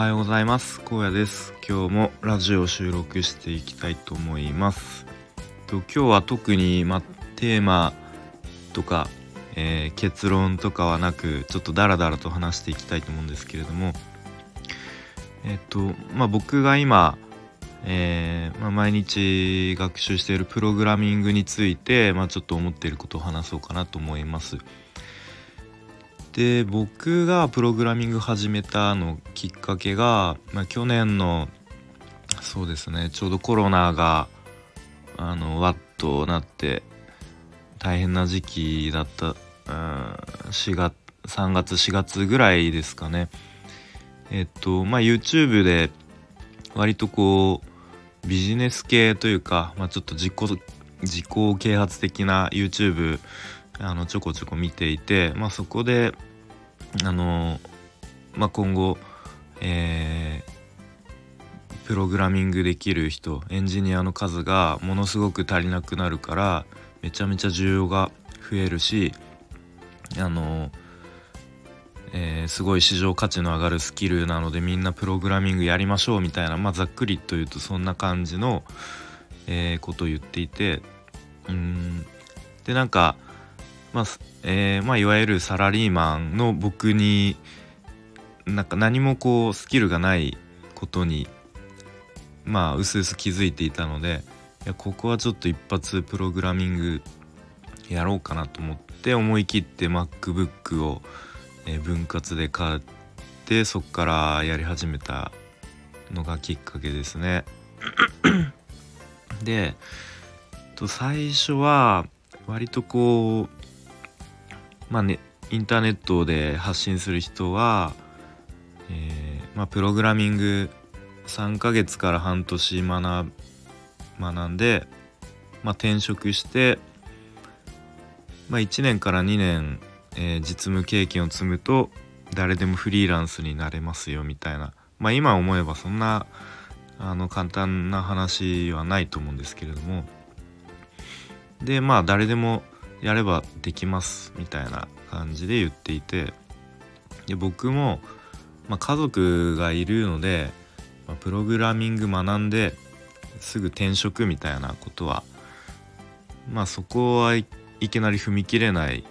はようございます。荒野です。今日もラジオ収録していきたいと思います。と今日は特にまテーマとか、えー、結論とかはなくちょっとダラダラと話していきたいと思うんですけれどもえっ、とまあ僕が今えー、まあ、毎日学習しているプログラミングについて、まあ、ちょっと思っていることを話そうかなと思います。で僕がプログラミング始めたのきっかけが、まあ、去年のそうですねちょうどコロナがあのワッとなって大変な時期だった、うん、4月3月4月ぐらいですかね。えっとまあ YouTube で割とこうビジネス系というか、まあ、ちょっと自己自己啓発的な YouTube あのちょこちょこ見ていて、まあ、そこであの、まあ、今後、えー、プログラミングできる人エンジニアの数がものすごく足りなくなるからめちゃめちゃ需要が増えるしあの、えー、すごい市場価値の上がるスキルなのでみんなプログラミングやりましょうみたいな、まあ、ざっくりと言うとそんな感じの、えー、ことを言っていてうんでなんかまあえー、まあ、いわゆるサラリーマンの僕になんか何もこうスキルがないことにまあうすうす気づいていたのでいやここはちょっと一発プログラミングやろうかなと思って思い切って MacBook を、えー、分割で買ってそっからやり始めたのがきっかけですね。で最初は割とこうまあねインターネットで発信する人は、えー、まあ、プログラミング3ヶ月から半年学学んで、まあ、転職して、まあ、1年から2年、えー、実務経験を積むと誰でもフリーランスになれますよみたいな、まあ、今思えばそんなあの簡単な話はないと思うんですけれども。でまあ誰でもやればできますみたいな感じで言っていてで僕も、まあ、家族がいるので、まあ、プログラミング学んですぐ転職みたいなことはまあそこはいきなり踏み切れない、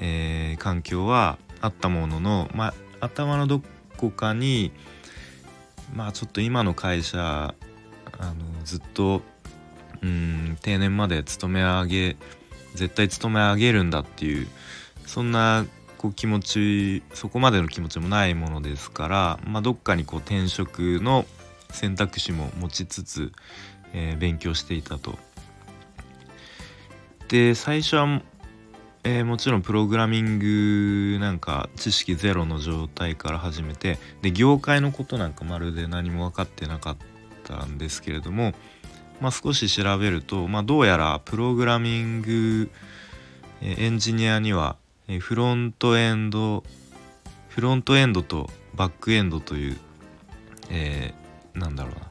えー、環境はあったものの、まあ、頭のどこかにまあちょっと今の会社あのずっとうん定年まで勤め上げ絶対勤め上げるんだっていうそんなこう気持ちそこまでの気持ちもないものですから、まあ、どっかにこう転職の選択肢も持ちつつ、えー、勉強していたと。で最初は、えー、もちろんプログラミングなんか知識ゼロの状態から始めてで業界のことなんかまるで何も分かってなかったんですけれどもまあ、少し調べると、まあ、どうやらプログラミングエンジニアにはフロントエンドフロントエンドとバックエンドという、えー、なんだろうな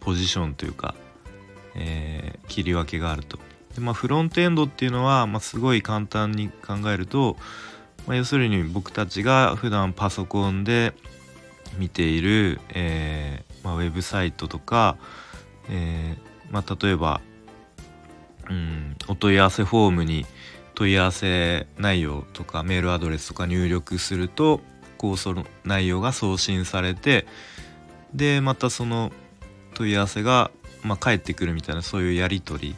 ポジションというか、えー、切り分けがあると。でまあ、フロントエンドっていうのは、まあ、すごい簡単に考えると、まあ、要するに僕たちが普段パソコンで見ている、えーまあ、ウェブサイトとか、えーまあ、例えば、うん、お問い合わせフォームに問い合わせ内容とかメールアドレスとか入力するとこうその内容が送信されてでまたその問い合わせが、まあ、返ってくるみたいなそういうやり取り、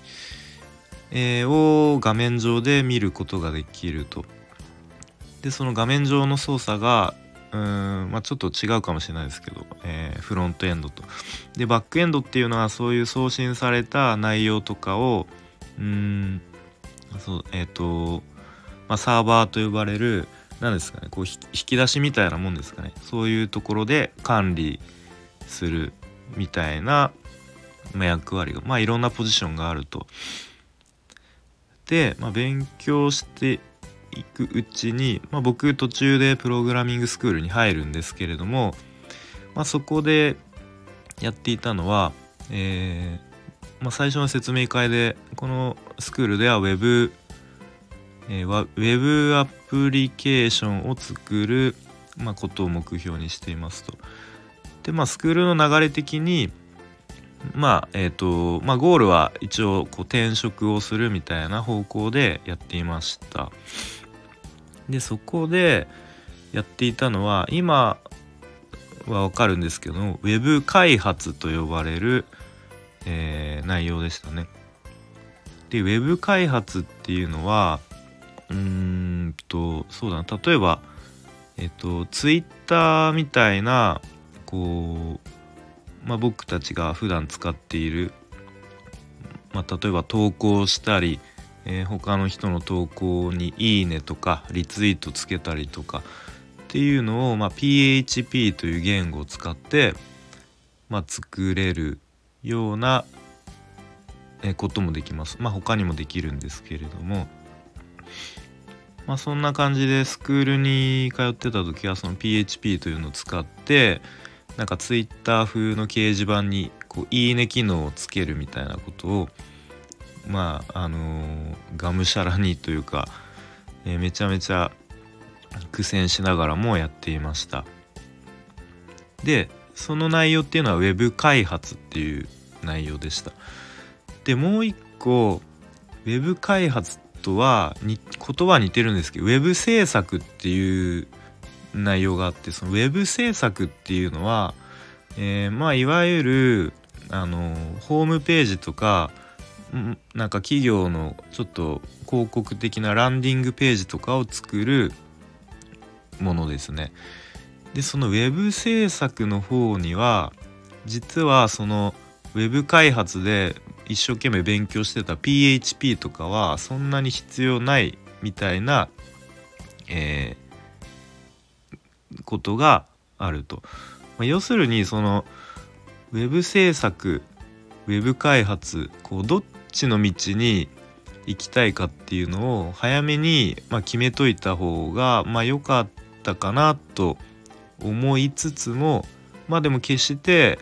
えー、を画面上で見ることができると。でその画面上の操作がうん、まあ、ちょっと違うかもしれないですけど、えー、フロントエンドと。でバックエンドっていうのはそういう送信された内容とかをうんそうえっ、ー、と、まあ、サーバーと呼ばれる何ですかねこう引き出しみたいなもんですかねそういうところで管理するみたいな、役割がまあいろんなポジションがあると。で、まあ、勉強していくうちに、まあ、僕途中でプログラミングスクールに入るんですけれども、まあ、そこでやっていたのは、えーまあ、最初の説明会でこのスクールでは Web、えー、ウェブアプリケーションを作る、ま、ことを目標にしていますと。でまあスクールの流れ的にまあえっ、ー、とまあゴールは一応こう転職をするみたいな方向でやっていましたでそこでやっていたのは今はわかるんですけどウェブ開発と呼ばれる、えー、内容でしたね。でウェブ開発っていうのはうーんとそうだな。例えばえっとツイッターみたいなこうまあ、僕たちが普段使っている、まあ、例えば投稿したり、えー、他の人の投稿に「いいね」とかリツイートつけたりとかっていうのを、まあ、PHP という言語を使って、まあ、作れるようなこともできます。まあ他にもできるんですけれどもまあそんな感じでスクールに通ってた時はその PHP というのを使ってなんかツイッター風の掲示板にこういいね機能をつけるみたいなことをまああのー、がむしゃらにというか、えー、めちゃめちゃ苦戦しながらもやっていました。でその内容っていうのは Web 開発っていう内容でした。でもう一個 Web 開発とはに言葉似てるんですけど Web 制作っていう内容があってそのウェブ制作っていうのは、えー、まあいわゆるあのホームページとかなんか企業のちょっと広告的なランディングページとかを作るものですね。でそのウェブ制作の方には実はそのウェブ開発で一生懸命勉強してた PHP とかはそんなに必要ないみたいな、えー、ことがあると。まあ、要するにそのウェブ制作ウェブ開発こうどっちの道に行きたいかっていうのを早めに、まあ、決めといた方がまあ良かったかなと思いつつもまあでも決して、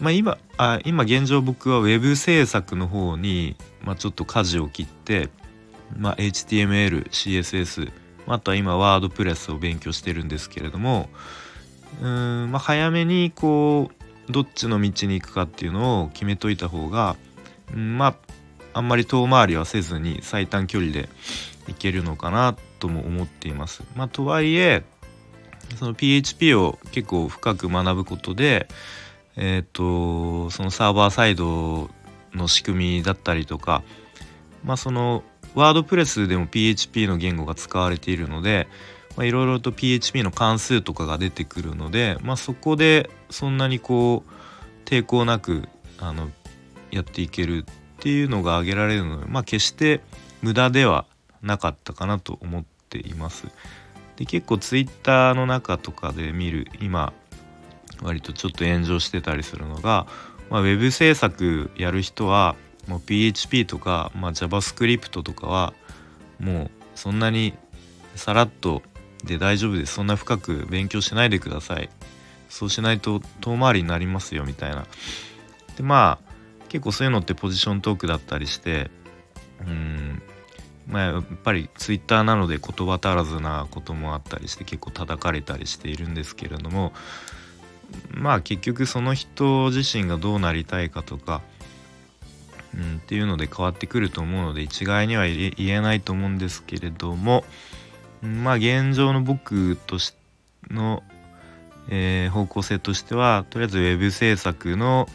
まあ今、あ今現状僕はウェブ制作の方に、まあ、ちょっと舵を切って、まあ、HTML CSS あとは今ワードプレスを勉強してるんですけれどもうん、まあ、早めにこうどっちの道に行くかっていうのを決めといた方が、まああんまり遠回りはせずに最短距離でいけるのかなとも思っています。まあ、とはいえその PHP を結構深く学ぶことでえっ、ー、とそのサーバーサイドの仕組みだったりとかまあそのワードプレスでも PHP の言語が使われているのでいろいろと PHP の関数とかが出てくるので、まあ、そこでそんなにこう抵抗なくあのやっていけるっていうのが挙げられるので、まあ、決して無駄ではなかったかなと思っています。で結構 Twitter の中とかで見る今割とちょっと炎上してたりするのが、まあ、ウェブ制作やる人はもう PHP とか、まあ、JavaScript とかはもうそんなにさらっとで大丈夫です。そんな深く勉強しないでください。そうしないと遠回りになりますよみたいな。でまあ結構そういうのってポジショントークだったりしてうんまあやっぱり Twitter なので言葉足らずなこともあったりして結構叩かれたりしているんですけれどもまあ結局その人自身がどうなりたいかとかうん、っていうので変わってくると思うので一概には言えないと思うんですけれども、まあ現状の僕としての、えー、方向性としてはとりあえず web 制作の、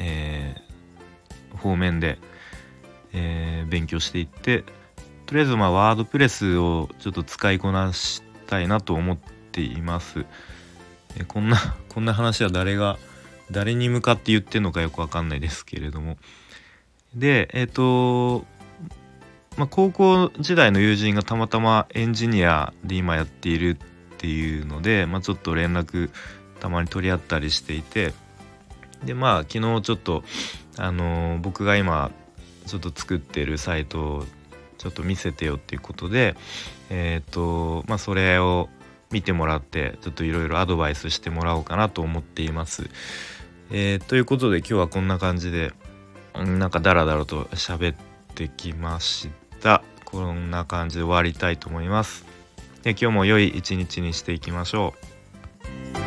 えー、方面で、えー、勉強していってとりあえずまあワードプレスをちょっと使いこなしたいなと思っています。えこんな こんな話は誰が誰に向かって言ってんのかよくわかんないですけれどもでえっ、ー、とまあ、高校時代の友人がたまたまエンジニアで今やっているっていうので、まあ、ちょっと連絡たまに取り合ったりしていてでまあ昨日ちょっとあのー、僕が今ちょっと作ってるサイトをちょっと見せてよっていうことでえっ、ー、とまあそれを見てもらってちょっといろいろアドバイスしてもらおうかなと思っています。えー、ということで今日はこんな感じでなんかダラダラと喋ってきました。こんな感じで終わりたいと思います。で今日も良い一日にしていきましょう。